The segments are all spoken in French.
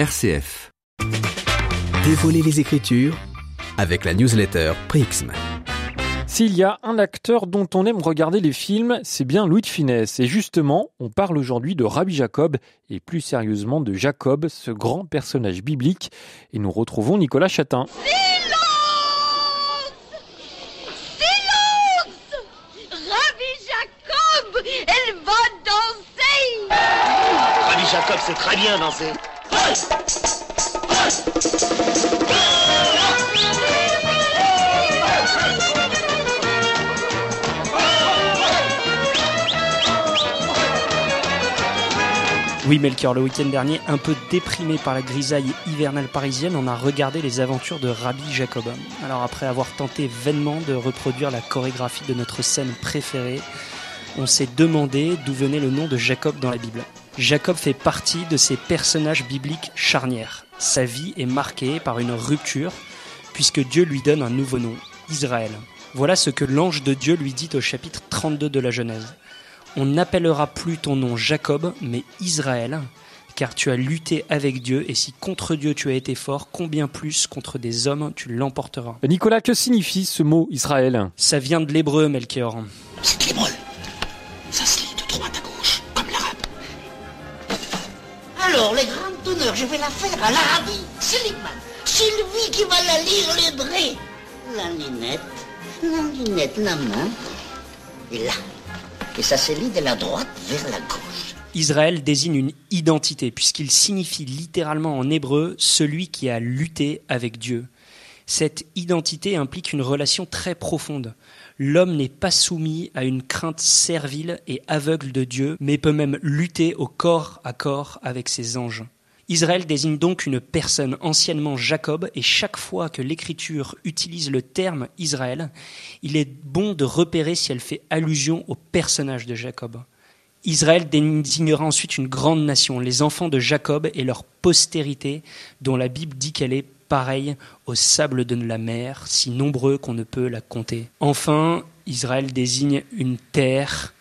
RCF. Dévoiler les Écritures avec la newsletter Prixm. S'il y a un acteur dont on aime regarder les films, c'est bien Louis de Finesse. Et justement, on parle aujourd'hui de Rabbi Jacob, et plus sérieusement de Jacob, ce grand personnage biblique. Et nous retrouvons Nicolas Chatin. Jacob sait très bien danser. Oui, Melchior, le week-end dernier, un peu déprimé par la grisaille hivernale parisienne, on a regardé les aventures de Rabbi Jacob. Alors après avoir tenté vainement de reproduire la chorégraphie de notre scène préférée, on s'est demandé d'où venait le nom de Jacob dans la Bible. Jacob fait partie de ces personnages bibliques charnières. Sa vie est marquée par une rupture, puisque Dieu lui donne un nouveau nom, Israël. Voilà ce que l'ange de Dieu lui dit au chapitre 32 de la Genèse. On n'appellera plus ton nom Jacob, mais Israël, car tu as lutté avec Dieu, et si contre Dieu tu as été fort, combien plus contre des hommes tu l'emporteras. Nicolas, que signifie ce mot Israël? Ça vient de l'hébreu, Melchior. C'est l'hébreu. Alors, les grandes honneurs, je vais la faire à l'Arabie. Slimane. Sylvie qui va la lire les. La lunette, la lunette, la main. Et là. Et ça se lit de la droite vers la gauche. Israël désigne une identité, puisqu'il signifie littéralement en hébreu celui qui a lutté avec Dieu. Cette identité implique une relation très profonde. L'homme n'est pas soumis à une crainte servile et aveugle de Dieu, mais peut même lutter au corps à corps avec ses anges. Israël désigne donc une personne, anciennement Jacob, et chaque fois que l'Écriture utilise le terme Israël, il est bon de repérer si elle fait allusion au personnage de Jacob. Israël désignera ensuite une grande nation, les enfants de Jacob et leur postérité, dont la Bible dit qu'elle est pareille au sable de la mer, si nombreux qu'on ne peut la compter. Enfin, Israël désigne une terre,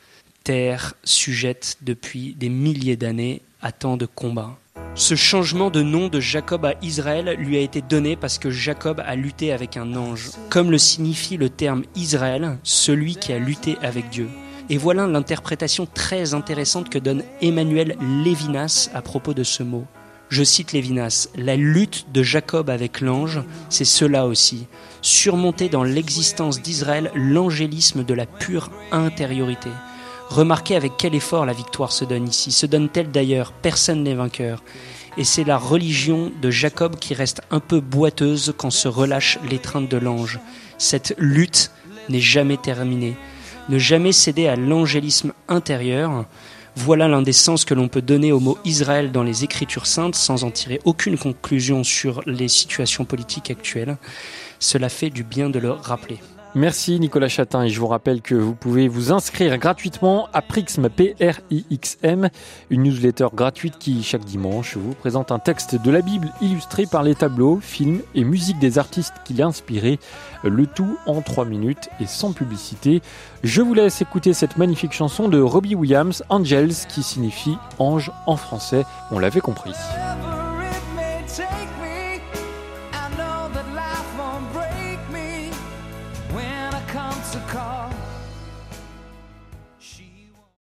terre sujette depuis des milliers d'années à tant de combats. Ce changement de nom de Jacob à Israël lui a été donné parce que Jacob a lutté avec un ange, comme le signifie le terme Israël, celui qui a lutté avec Dieu. Et voilà l'interprétation très intéressante que donne Emmanuel Lévinas à propos de ce mot. Je cite Lévinas, La lutte de Jacob avec l'ange, c'est cela aussi. Surmonter dans l'existence d'Israël l'angélisme de la pure intériorité. Remarquez avec quel effort la victoire se donne ici. Se donne-t-elle d'ailleurs? Personne n'est vainqueur. Et c'est la religion de Jacob qui reste un peu boiteuse quand se relâche l'étreinte de l'ange. Cette lutte n'est jamais terminée. Ne jamais céder à l'angélisme intérieur. Voilà l'un des sens que l'on peut donner au mot Israël dans les Écritures saintes sans en tirer aucune conclusion sur les situations politiques actuelles. Cela fait du bien de le rappeler. Merci Nicolas Chatin et je vous rappelle que vous pouvez vous inscrire gratuitement à Prixm, P-R-I-X-M, une newsletter gratuite qui chaque dimanche vous présente un texte de la Bible illustré par les tableaux, films et musique des artistes qui l'a inspiré, le tout en 3 minutes et sans publicité. Je vous laisse écouter cette magnifique chanson de Robbie Williams, Angels, qui signifie ange en français, on l'avait compris. come to call.